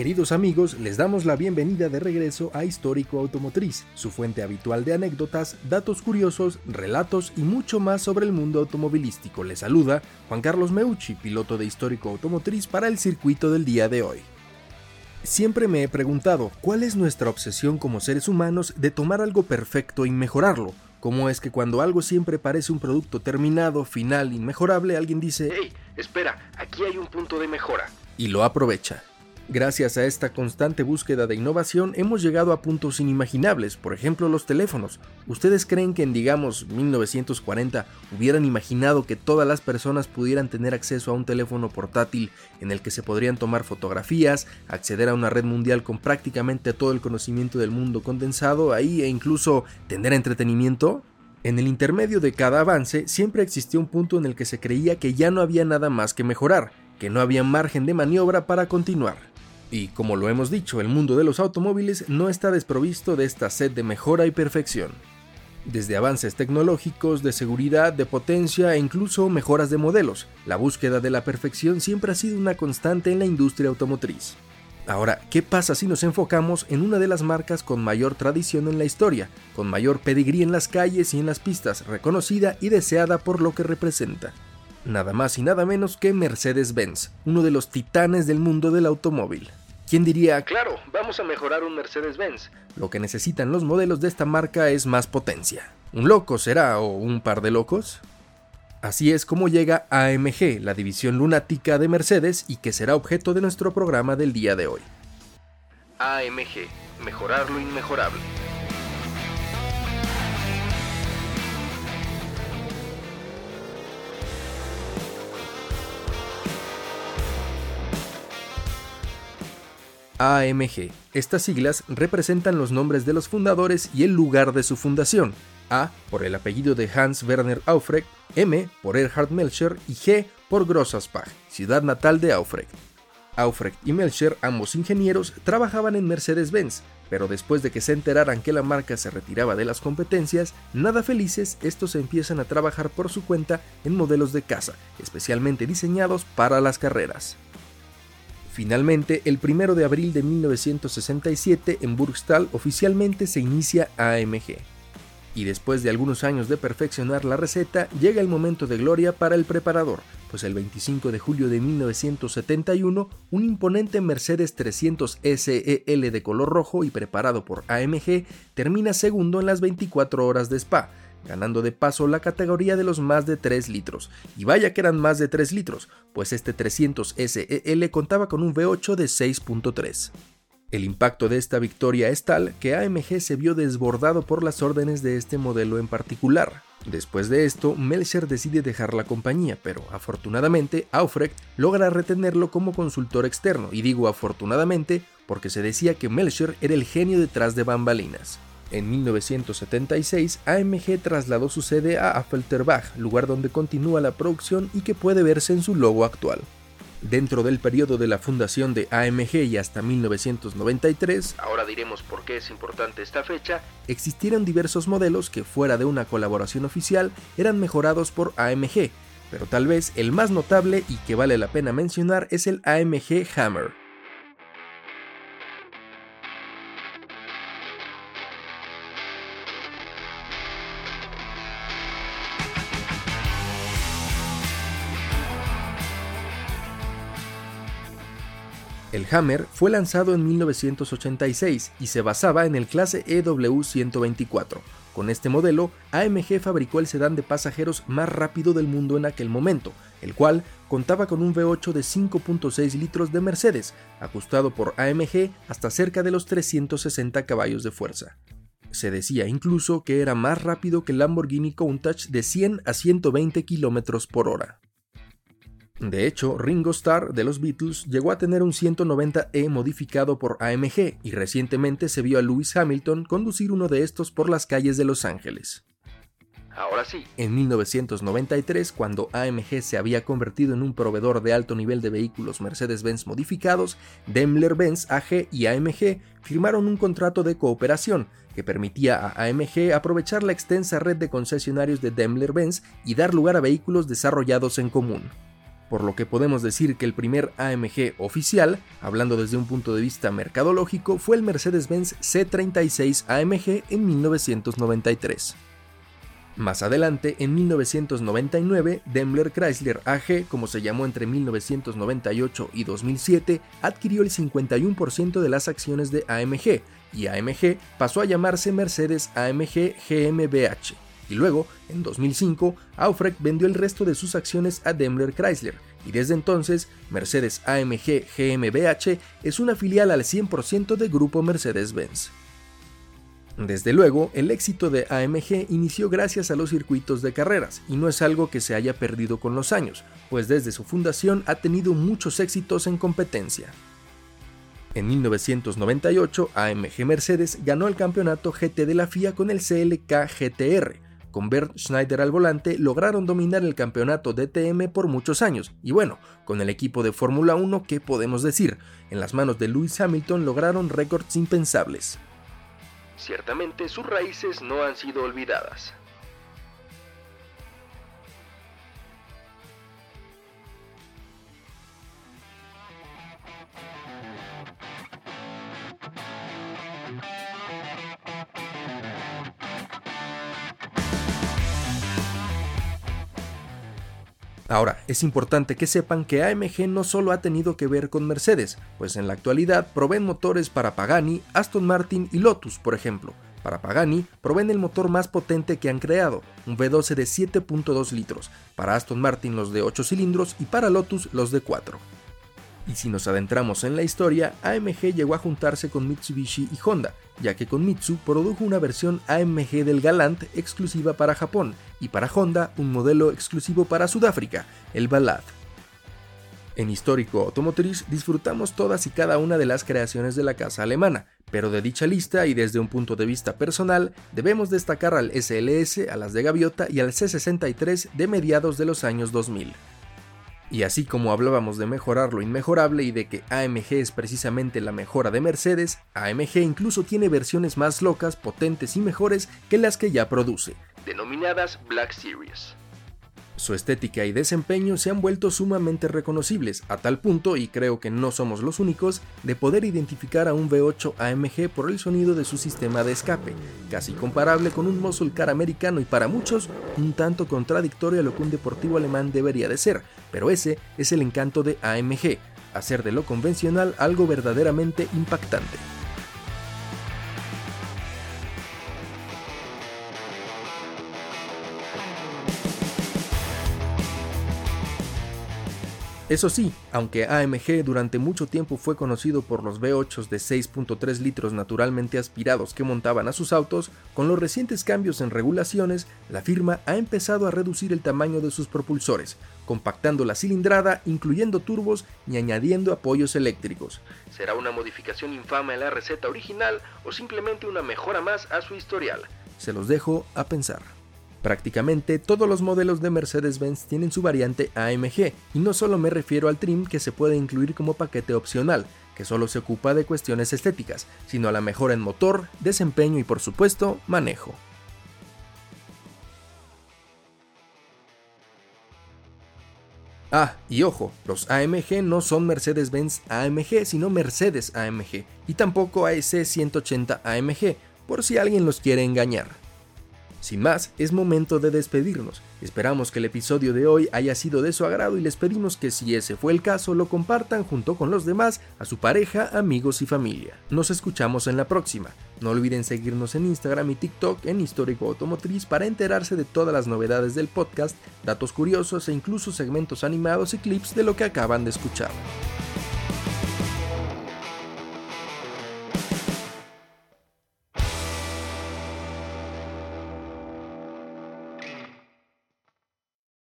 Queridos amigos, les damos la bienvenida de regreso a Histórico Automotriz, su fuente habitual de anécdotas, datos curiosos, relatos y mucho más sobre el mundo automovilístico. Les saluda Juan Carlos Meucci, piloto de Histórico Automotriz para el circuito del día de hoy. Siempre me he preguntado, ¿cuál es nuestra obsesión como seres humanos de tomar algo perfecto y mejorarlo? ¿Cómo es que cuando algo siempre parece un producto terminado, final, inmejorable, alguien dice, hey, espera, aquí hay un punto de mejora? Y lo aprovecha. Gracias a esta constante búsqueda de innovación hemos llegado a puntos inimaginables, por ejemplo los teléfonos. ¿Ustedes creen que en digamos 1940 hubieran imaginado que todas las personas pudieran tener acceso a un teléfono portátil en el que se podrían tomar fotografías, acceder a una red mundial con prácticamente todo el conocimiento del mundo condensado ahí e incluso tener entretenimiento? En el intermedio de cada avance siempre existió un punto en el que se creía que ya no había nada más que mejorar, que no había margen de maniobra para continuar. Y como lo hemos dicho, el mundo de los automóviles no está desprovisto de esta sed de mejora y perfección. Desde avances tecnológicos, de seguridad, de potencia e incluso mejoras de modelos, la búsqueda de la perfección siempre ha sido una constante en la industria automotriz. Ahora, ¿qué pasa si nos enfocamos en una de las marcas con mayor tradición en la historia, con mayor pedigrí en las calles y en las pistas, reconocida y deseada por lo que representa? Nada más y nada menos que Mercedes-Benz, uno de los titanes del mundo del automóvil. ¿Quién diría, claro, vamos a mejorar un Mercedes-Benz? Lo que necesitan los modelos de esta marca es más potencia. ¿Un loco será o un par de locos? Así es como llega AMG, la división lunática de Mercedes y que será objeto de nuestro programa del día de hoy. AMG, mejorar lo inmejorable. AMG. Estas siglas representan los nombres de los fundadores y el lugar de su fundación. A por el apellido de Hans Werner Aufrecht, M por Erhard Melcher y G por Grossaspach, ciudad natal de Aufrecht. Aufrecht y Melcher, ambos ingenieros, trabajaban en Mercedes-Benz, pero después de que se enteraran que la marca se retiraba de las competencias, nada felices, estos empiezan a trabajar por su cuenta en modelos de casa, especialmente diseñados para las carreras. Finalmente, el 1 de abril de 1967 en Burgstall oficialmente se inicia AMG. Y después de algunos años de perfeccionar la receta, llega el momento de gloria para el preparador, pues el 25 de julio de 1971, un imponente Mercedes 300 SEL de color rojo y preparado por AMG termina segundo en las 24 horas de Spa, ganando de paso la categoría de los más de 3 litros. Y vaya que eran más de 3 litros, pues este 300 SEL contaba con un V8 de 6.3. El impacto de esta victoria es tal que AMG se vio desbordado por las órdenes de este modelo en particular. Después de esto, Melcher decide dejar la compañía, pero afortunadamente Aufrecht logra retenerlo como consultor externo, y digo afortunadamente porque se decía que Melcher era el genio detrás de bambalinas. En 1976, AMG trasladó su sede a Affelterbach, lugar donde continúa la producción y que puede verse en su logo actual. Dentro del periodo de la fundación de AMG y hasta 1993, ahora diremos por qué es importante esta fecha, existieron diversos modelos que fuera de una colaboración oficial eran mejorados por AMG, pero tal vez el más notable y que vale la pena mencionar es el AMG Hammer. El Hammer fue lanzado en 1986 y se basaba en el clase EW124. Con este modelo, AMG fabricó el sedán de pasajeros más rápido del mundo en aquel momento, el cual contaba con un V8 de 5.6 litros de Mercedes, ajustado por AMG hasta cerca de los 360 caballos de fuerza. Se decía incluso que era más rápido que el Lamborghini Countach de 100 a 120 km por hora. De hecho, Ringo Starr de los Beatles llegó a tener un 190E modificado por AMG y recientemente se vio a Lewis Hamilton conducir uno de estos por las calles de Los Ángeles. Ahora sí. En 1993, cuando AMG se había convertido en un proveedor de alto nivel de vehículos Mercedes-Benz modificados, Daimler-Benz AG y AMG firmaron un contrato de cooperación que permitía a AMG aprovechar la extensa red de concesionarios de Daimler-Benz y dar lugar a vehículos desarrollados en común. Por lo que podemos decir que el primer AMG oficial, hablando desde un punto de vista mercadológico, fue el Mercedes-Benz C36 AMG en 1993. Más adelante, en 1999, Daimler Chrysler AG, como se llamó entre 1998 y 2007, adquirió el 51% de las acciones de AMG y AMG pasó a llamarse Mercedes AMG GmbH. Y luego, en 2005, Aufrecht vendió el resto de sus acciones a Daimler Chrysler, y desde entonces Mercedes AMG GmbH es una filial al 100% de Grupo Mercedes-Benz. Desde luego, el éxito de AMG inició gracias a los circuitos de carreras, y no es algo que se haya perdido con los años, pues desde su fundación ha tenido muchos éxitos en competencia. En 1998, AMG Mercedes ganó el campeonato GT de la FIA con el CLK GTR. Con Bert Schneider al volante lograron dominar el campeonato DTM por muchos años, y bueno, con el equipo de Fórmula 1, ¿qué podemos decir? En las manos de Lewis Hamilton lograron récords impensables. Ciertamente sus raíces no han sido olvidadas. Ahora, es importante que sepan que AMG no solo ha tenido que ver con Mercedes, pues en la actualidad proveen motores para Pagani, Aston Martin y Lotus, por ejemplo. Para Pagani, proveen el motor más potente que han creado, un V12 de 7.2 litros, para Aston Martin los de 8 cilindros y para Lotus los de 4. Y si nos adentramos en la historia, AMG llegó a juntarse con Mitsubishi y Honda, ya que con Mitsu produjo una versión AMG del Galant exclusiva para Japón y para Honda un modelo exclusivo para Sudáfrica, el Ballad. En Histórico Automotriz disfrutamos todas y cada una de las creaciones de la casa alemana, pero de dicha lista y desde un punto de vista personal debemos destacar al SLS, a las de Gaviota y al C63 de mediados de los años 2000. Y así como hablábamos de mejorar lo inmejorable y de que AMG es precisamente la mejora de Mercedes, AMG incluso tiene versiones más locas, potentes y mejores que las que ya produce, denominadas Black Series. Su estética y desempeño se han vuelto sumamente reconocibles, a tal punto, y creo que no somos los únicos, de poder identificar a un V8 AMG por el sonido de su sistema de escape, casi comparable con un muscle car americano y para muchos un tanto contradictorio a lo que un deportivo alemán debería de ser, pero ese es el encanto de AMG, hacer de lo convencional algo verdaderamente impactante. Eso sí, aunque AMG durante mucho tiempo fue conocido por los V8 de 6.3 litros naturalmente aspirados que montaban a sus autos, con los recientes cambios en regulaciones, la firma ha empezado a reducir el tamaño de sus propulsores, compactando la cilindrada, incluyendo turbos y añadiendo apoyos eléctricos. ¿Será una modificación infame en la receta original o simplemente una mejora más a su historial? Se los dejo a pensar. Prácticamente todos los modelos de Mercedes-Benz tienen su variante AMG, y no solo me refiero al trim que se puede incluir como paquete opcional, que solo se ocupa de cuestiones estéticas, sino a la mejora en motor, desempeño y por supuesto manejo. Ah, y ojo, los AMG no son Mercedes-Benz AMG, sino Mercedes AMG, y tampoco AEC 180 AMG, por si alguien los quiere engañar. Sin más, es momento de despedirnos. Esperamos que el episodio de hoy haya sido de su agrado y les pedimos que si ese fue el caso lo compartan junto con los demás, a su pareja, amigos y familia. Nos escuchamos en la próxima. No olviden seguirnos en Instagram y TikTok en Histórico Automotriz para enterarse de todas las novedades del podcast, datos curiosos e incluso segmentos animados y clips de lo que acaban de escuchar.